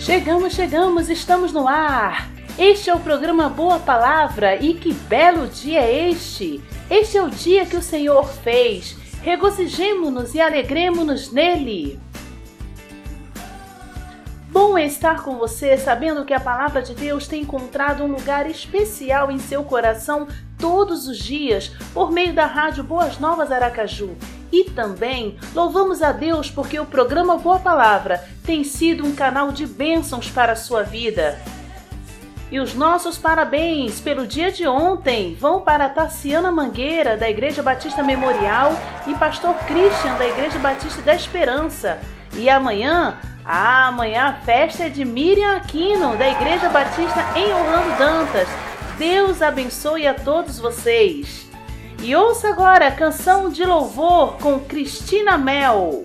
Chegamos, chegamos, estamos no ar. Este é o programa Boa Palavra e que belo dia é este! Este é o dia que o Senhor fez. Regozijemo-nos e alegremos-nos nele. Bom é estar com você sabendo que a palavra de Deus tem encontrado um lugar especial em seu coração todos os dias por meio da rádio Boas Novas Aracaju. E também louvamos a Deus porque o programa Boa Palavra tem sido um canal de bênçãos para a sua vida. E os nossos parabéns pelo dia de ontem vão para Tassiana Mangueira, da Igreja Batista Memorial, e Pastor Christian, da Igreja Batista da Esperança. E amanhã ah, amanhã a festa é de Miriam Aquino, da Igreja Batista em Orlando Dantas. Deus abençoe a todos vocês. E ouça agora a canção de louvor com Cristina Mel.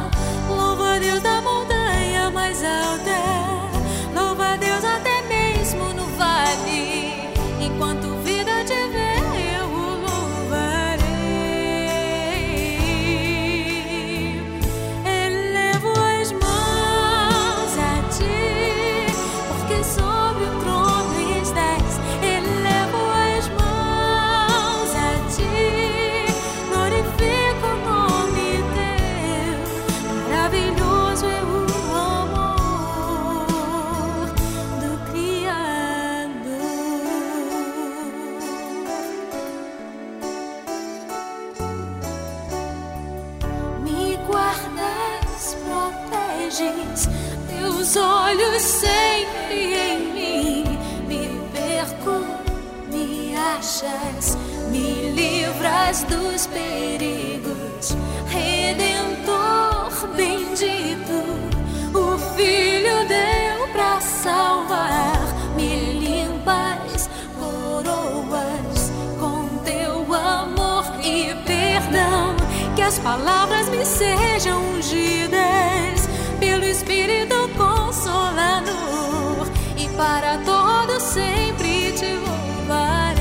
me livras dos perigos, Redentor bendito, o Filho deu para salvar, me limpas coroas com teu amor e perdão, que as palavras me sejam ungidas Espírito Consolador e para todo sempre te louvar.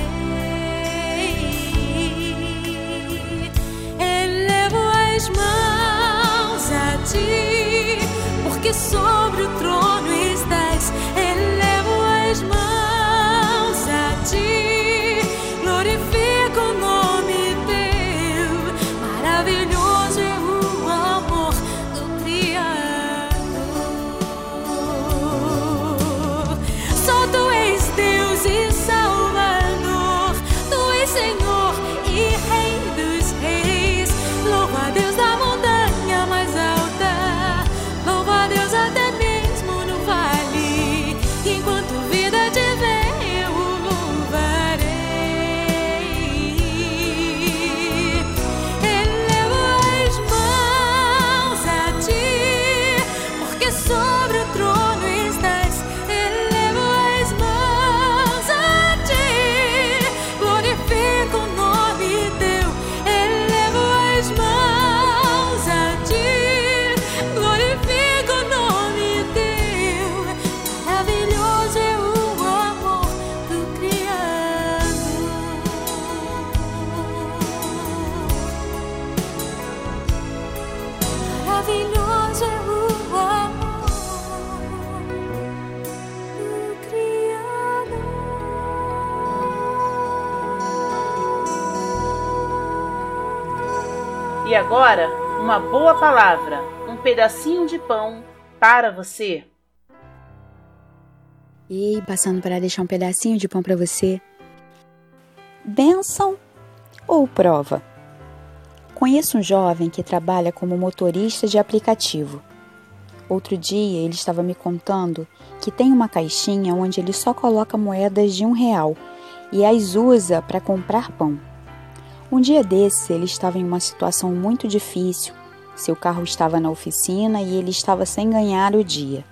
mãos a ti, porque sobre E agora, uma boa palavra, um pedacinho de pão para você. E passando para deixar um pedacinho de pão para você. Bênção ou prova? Conheço um jovem que trabalha como motorista de aplicativo. Outro dia ele estava me contando que tem uma caixinha onde ele só coloca moedas de um real e as usa para comprar pão. Um dia desse ele estava em uma situação muito difícil. Seu carro estava na oficina e ele estava sem ganhar o dia.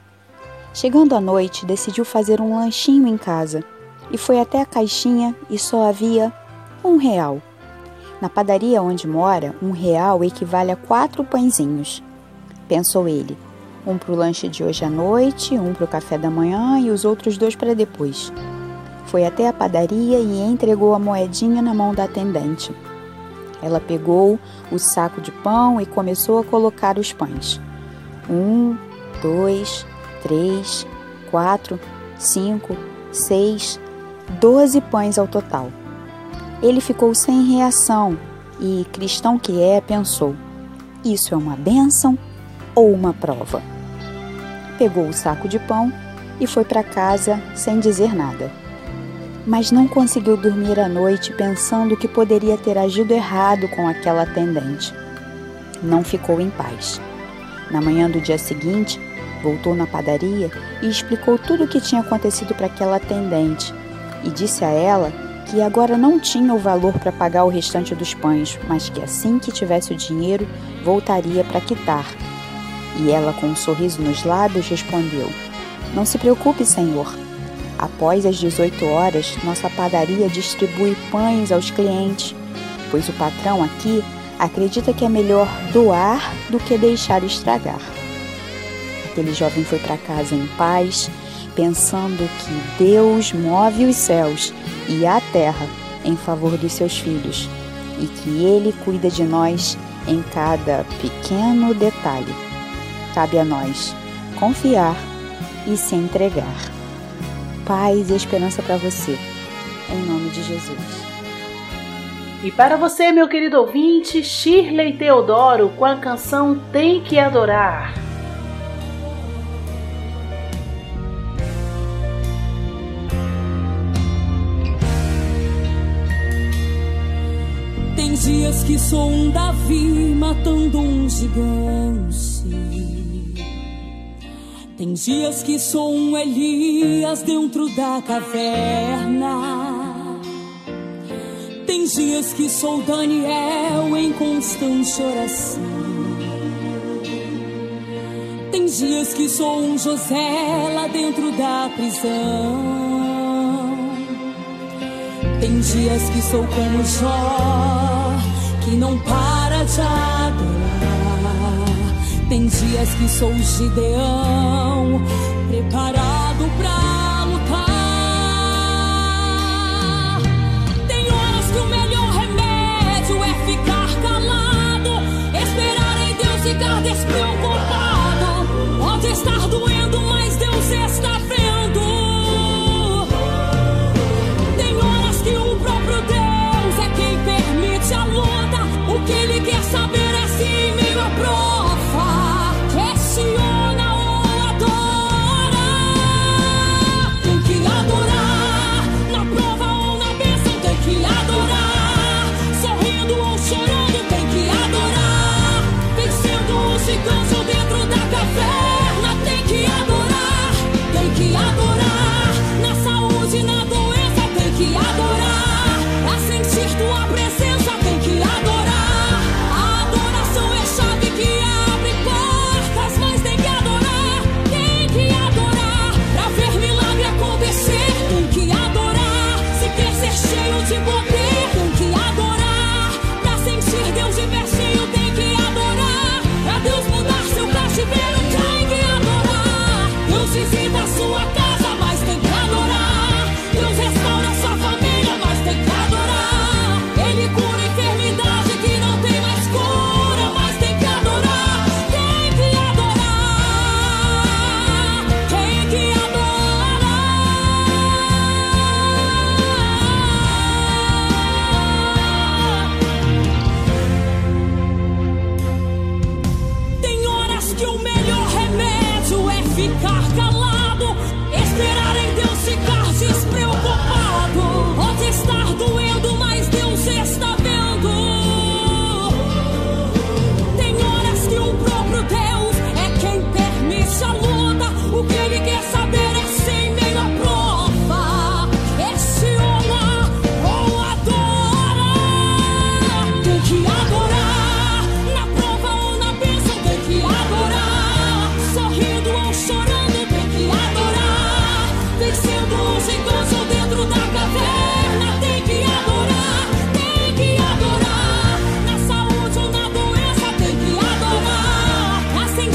Chegando à noite, decidiu fazer um lanchinho em casa e foi até a caixinha e só havia um real. Na padaria onde mora, um real equivale a quatro pãezinhos. Pensou ele um para o lanche de hoje à noite, um para o café da manhã e os outros dois para depois. Foi até a padaria e entregou a moedinha na mão da atendente. Ela pegou o saco de pão e começou a colocar os pães. Um, dois, três, quatro, cinco, seis, doze pães ao total. Ele ficou sem reação e, cristão que é, pensou: isso é uma bênção ou uma prova? pegou o saco de pão e foi para casa sem dizer nada. Mas não conseguiu dormir à noite pensando que poderia ter agido errado com aquela atendente. Não ficou em paz. Na manhã do dia seguinte, voltou na padaria e explicou tudo o que tinha acontecido para aquela atendente e disse a ela que agora não tinha o valor para pagar o restante dos pães, mas que assim que tivesse o dinheiro voltaria para quitar e ela, com um sorriso nos lábios, respondeu: Não se preocupe, senhor. Após as 18 horas, nossa padaria distribui pães aos clientes, pois o patrão aqui acredita que é melhor doar do que deixar estragar. Aquele jovem foi para casa em paz, pensando que Deus move os céus e a terra em favor dos seus filhos e que Ele cuida de nós em cada pequeno detalhe cabe a nós confiar e se entregar. Paz e esperança para você, em nome de Jesus. E para você, meu querido ouvinte, Shirley Teodoro com a canção Tem que Adorar. Que sou um Davi matando um gigante. Tem dias que sou um Elias dentro da caverna. Tem dias que sou Daniel em constante oração. Tem dias que sou um José lá dentro da prisão. Tem dias que sou como Jó, que não para de adorar. Tem dias que sou Gideão, preparado pra lutar. Tem horas que o melhor remédio é ficar calado, esperar em Deus ficar despreocupado. Pode estar doendo, mas Deus está vendo.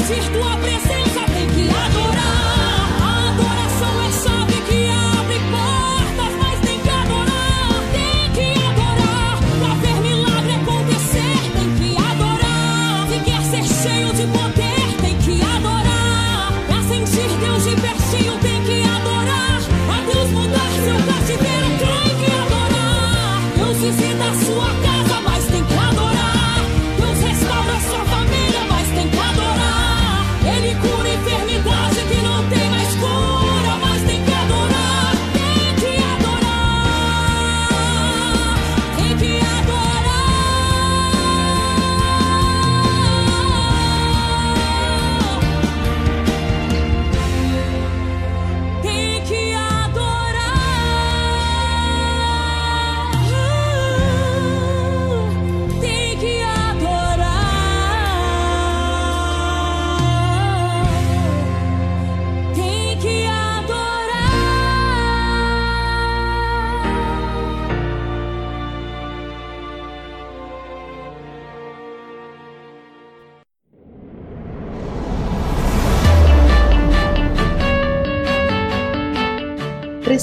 Sentir tua presença. Tem que adorar.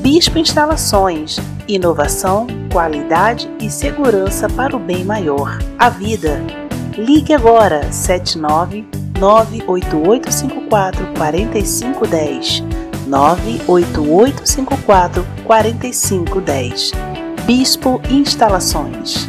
Bispo Instalações. Inovação, qualidade e segurança para o bem maior. A vida. Ligue agora 79 98854 4510. 98854 4510. Bispo Instalações.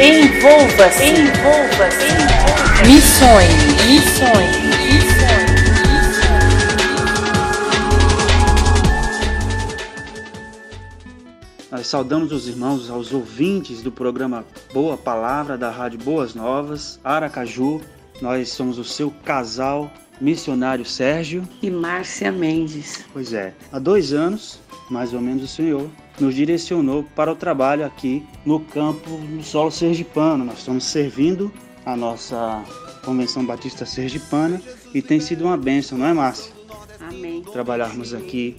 Envolva-se, envolva-se, envolva Missões, missões, missões. Nós saudamos os irmãos, aos ouvintes do programa Boa Palavra da Rádio Boas Novas, Aracaju. Nós somos o seu casal missionário Sérgio. E Márcia Mendes. Pois é, há dois anos, mais ou menos, o Senhor nos direcionou para o trabalho aqui no campo no solo sergipano. Nós estamos servindo a nossa Convenção Batista Sergipana e tem sido uma bênção, não é, Márcia? Amém. Trabalharmos aqui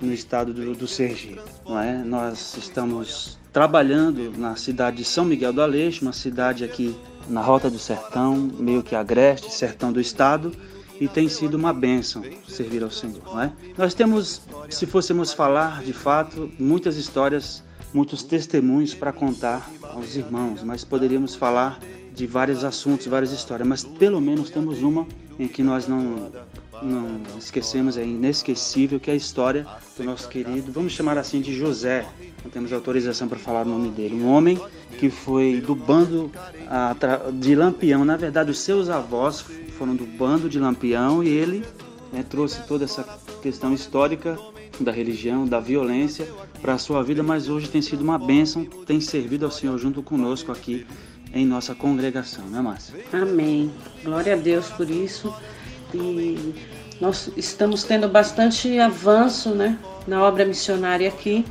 no estado do, do Sergipe. Não é? Nós estamos trabalhando na cidade de São Miguel do Aleixo, uma cidade aqui na Rota do Sertão, meio que agreste, sertão do estado, e tem sido uma bênção servir ao Senhor. Não é? Nós temos, se fôssemos falar de fato, muitas histórias, muitos testemunhos para contar aos irmãos, mas poderíamos falar de vários assuntos, várias histórias, mas pelo menos temos uma em que nós não não esquecemos, é inesquecível, que é a história do nosso querido, vamos chamar assim de José, não temos autorização para falar o nome dele, um homem que foi do bando ah, de Lampião, na verdade os seus avós foram do bando de Lampião e ele né, trouxe toda essa questão histórica da religião, da violência para a sua vida, mas hoje tem sido uma bênção, tem servido ao Senhor junto conosco aqui em nossa congregação, né, Márcia? Amém. Glória a Deus por isso. E nós estamos tendo bastante avanço, né, na obra missionária aqui.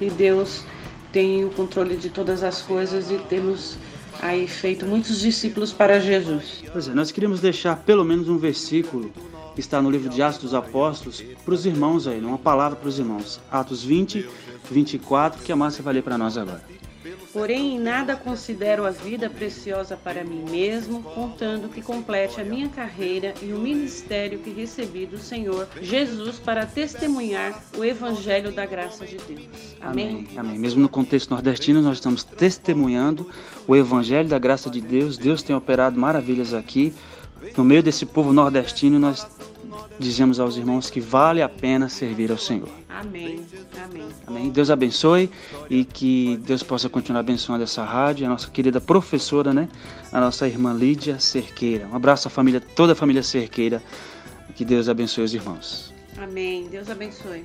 E Deus tem o controle de todas as coisas e temos aí feito muitos discípulos para Jesus. Pois é, nós queríamos deixar pelo menos um versículo que está no livro de Atos dos Apóstolos para os irmãos aí, uma palavra para os irmãos. Atos 20, 24, que a Márcia vai ler para nós agora. Porém, em nada considero a vida preciosa para mim mesmo, contando que complete a minha carreira e o ministério que recebi do Senhor Jesus para testemunhar o evangelho da graça de Deus. Amém. Amém. Amém. Mesmo no contexto nordestino, nós estamos testemunhando o evangelho da graça de Deus. Deus tem operado maravilhas aqui. No meio desse povo nordestino, nós dizemos aos irmãos que vale a pena servir ao Senhor. Amém. Amém. Amém. Deus abençoe e que Deus possa continuar abençoando essa rádio, a nossa querida professora, né? A nossa irmã Lídia Cerqueira. Um abraço à família, toda a família Cerqueira. Que Deus abençoe os irmãos. Amém. Deus abençoe.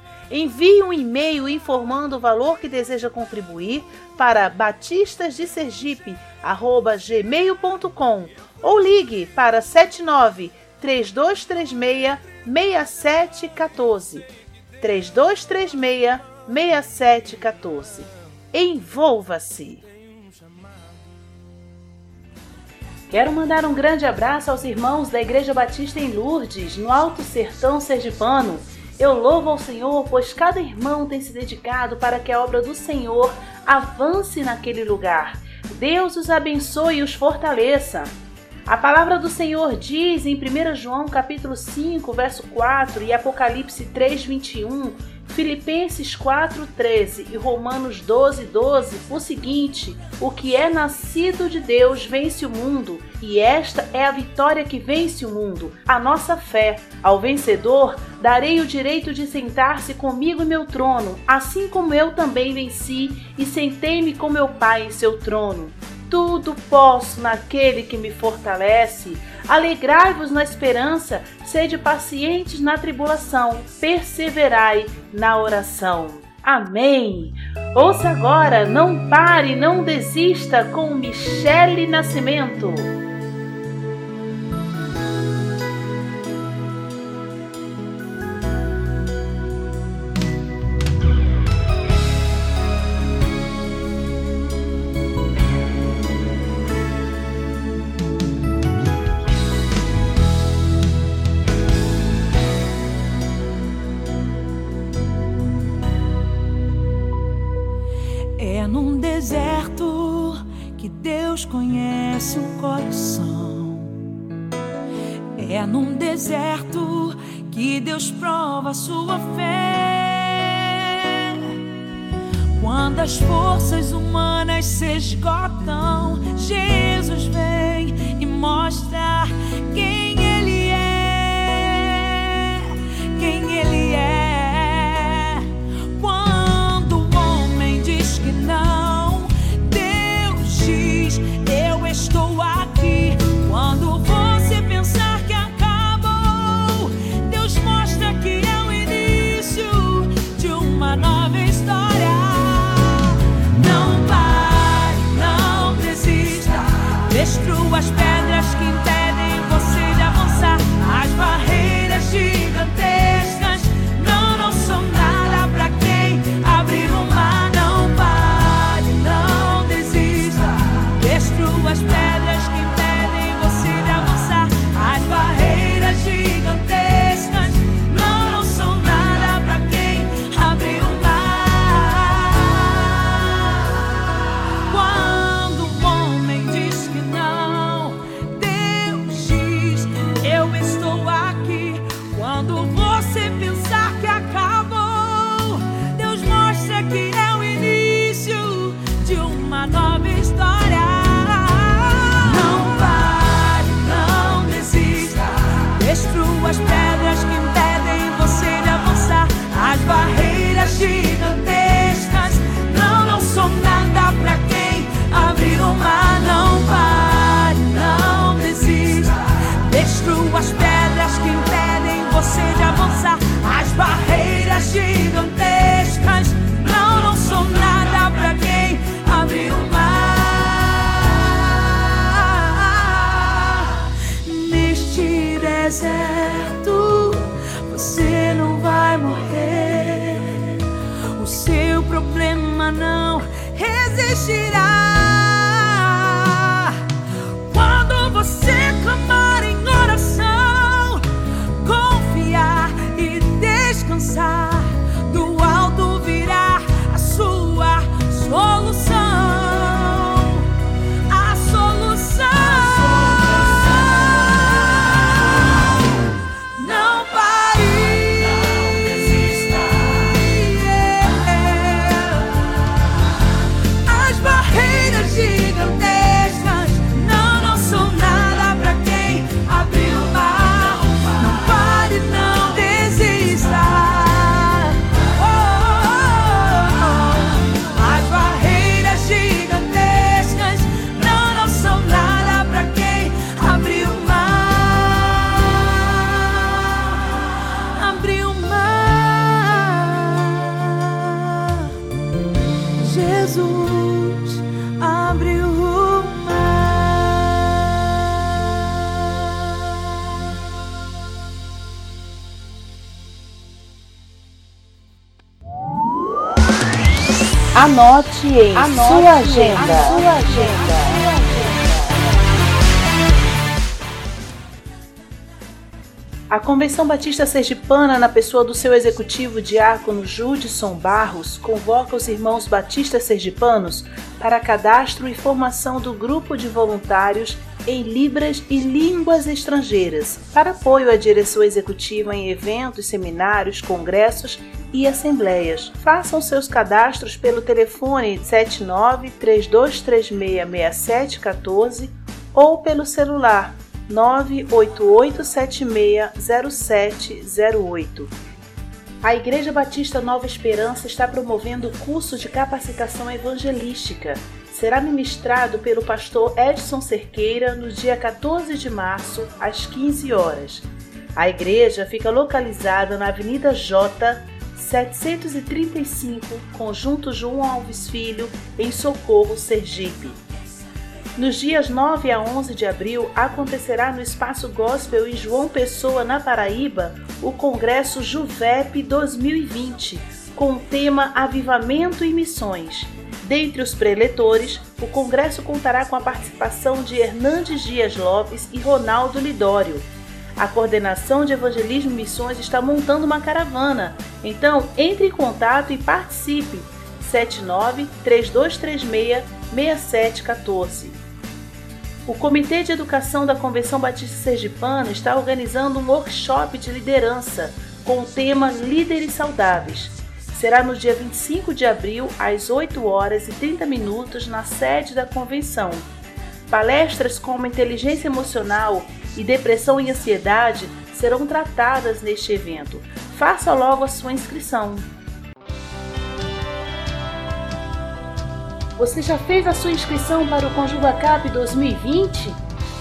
Envie um e-mail informando o valor que deseja contribuir para batistasdesergipe@gmail.com ou ligue para 79 3236 6714. 3236 6714. Envolva-se! Quero mandar um grande abraço aos irmãos da Igreja Batista em Lourdes, no Alto Sertão Sergipano. Eu louvo ao Senhor, pois cada irmão tem se dedicado para que a obra do Senhor avance naquele lugar. Deus os abençoe e os fortaleça. A palavra do Senhor diz em 1 João capítulo 5, verso 4 e Apocalipse 3, 21, Filipenses 4, 13 e Romanos 12, 12 o seguinte: O que é nascido de Deus vence o mundo, e esta é a vitória que vence o mundo, a nossa fé. Ao vencedor darei o direito de sentar-se comigo em meu trono, assim como eu também venci e sentei-me com meu Pai em seu trono tudo posso naquele que me fortalece. Alegrai-vos na esperança, sede pacientes na tribulação, perseverai na oração. Amém. Ouça agora, não pare, não desista com Michele Nascimento. As forças humanas se esgotam, Jesus vem e mostra quem Ele é. Quem Ele é. Resistirá. Jesus abriu o mar. Anote em sua agenda. Sua agenda. A Convenção Batista Sergipana, na pessoa do seu executivo diácono Judson Barros, convoca os irmãos batistas sergipanos para cadastro e formação do grupo de voluntários em Libras e Línguas Estrangeiras, para apoio à direção executiva em eventos, seminários, congressos e assembleias. Façam seus cadastros pelo telefone 79 3236 6714 ou pelo celular 988760708. A Igreja Batista Nova Esperança está promovendo o curso de capacitação evangelística. Será ministrado pelo pastor Edson Cerqueira no dia 14 de março, às 15 horas. A igreja fica localizada na Avenida J, 735, Conjunto João Alves Filho, em Socorro, Sergipe. Nos dias 9 a 11 de abril, acontecerá no Espaço Gospel em João Pessoa, na Paraíba, o Congresso Juvep 2020, com o tema Avivamento e Missões. Dentre os preletores, o congresso contará com a participação de Hernandes Dias Lopes e Ronaldo Lidório. A coordenação de Evangelismo e Missões está montando uma caravana, então entre em contato e participe. 79 3236 6714. O Comitê de Educação da Convenção Batista Sergipana está organizando um workshop de liderança com o tema Líderes Saudáveis. Será no dia 25 de abril, às 8 horas e 30 minutos, na sede da convenção. Palestras como inteligência emocional e depressão e ansiedade serão tratadas neste evento. Faça logo a sua inscrição. Você já fez a sua inscrição para o Conjugacap 2020?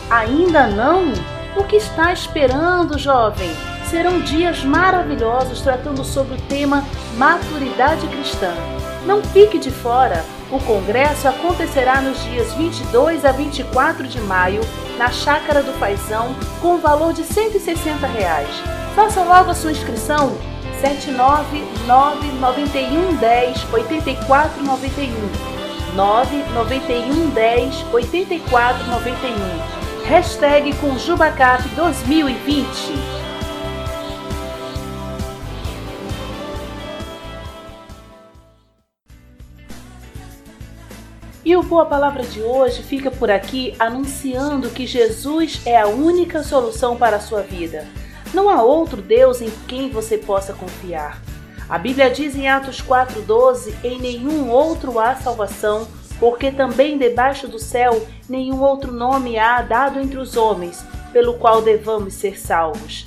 Ainda não? O que está esperando, jovem? Serão dias maravilhosos tratando sobre o tema Maturidade Cristã. Não fique de fora! O congresso acontecerá nos dias 22 a 24 de maio, na Chácara do Paisão, com valor de 160 reais. Faça logo a sua inscrição 79991 10 8491 991 10 8491 Hashtag Conjubacap 2020 E o Boa Palavra de hoje fica por aqui anunciando que Jesus é a única solução para a sua vida. Não há outro Deus em quem você possa confiar. A Bíblia diz em Atos 4,12: Em nenhum outro há salvação, porque também debaixo do céu nenhum outro nome há dado entre os homens, pelo qual devamos ser salvos.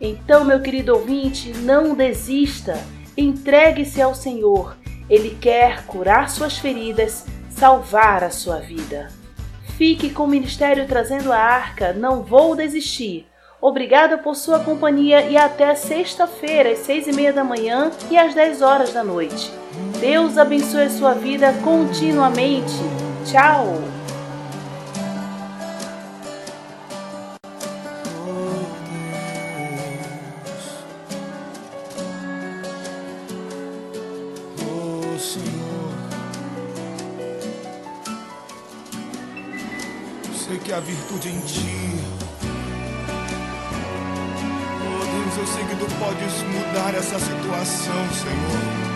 Então, meu querido ouvinte, não desista, entregue-se ao Senhor. Ele quer curar suas feridas, salvar a sua vida. Fique com o ministério trazendo a arca, não vou desistir. Obrigada por sua companhia e até sexta-feira, às seis e meia da manhã e às dez horas da noite. Deus abençoe a sua vida continuamente. Tchau! sei que há virtude em ti. Deus, eu sei que tu podes mudar essa situação, Senhor.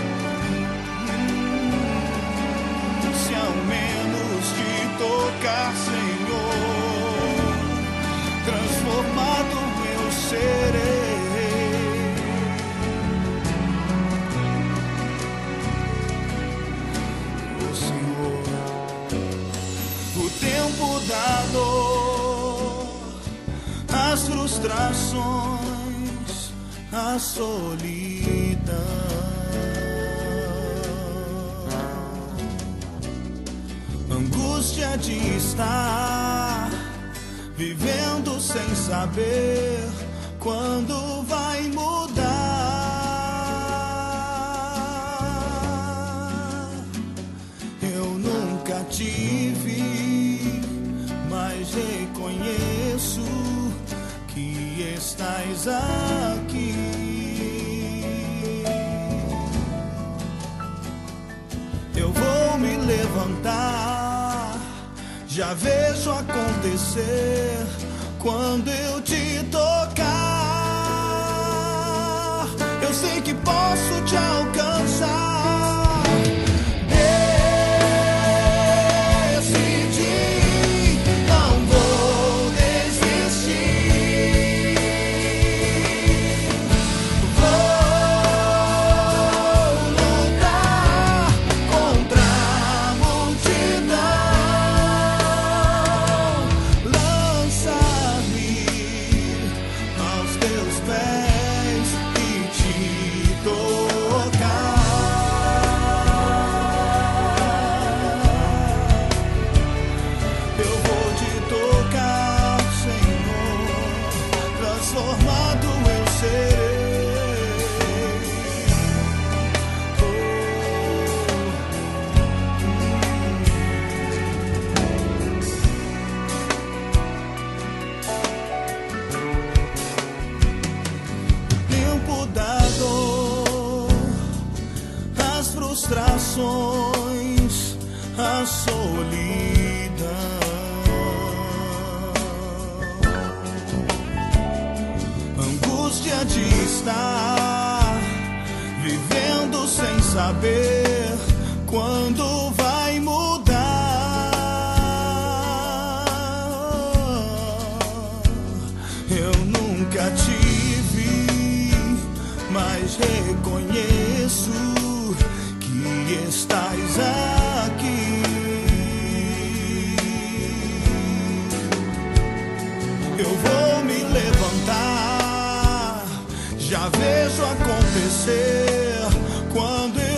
Se ao menos te tocar, Senhor, transformado eu serei. Oh Senhor, o tempo da dor, as frustrações, solidão. Angústia de estar vivendo sem saber quando vai mudar. Eu nunca tive, mas reconheço que estás aqui. Levantar, já vejo acontecer quando eu te tocar. Eu sei que posso te alcançar. Vejo acontecer quando eu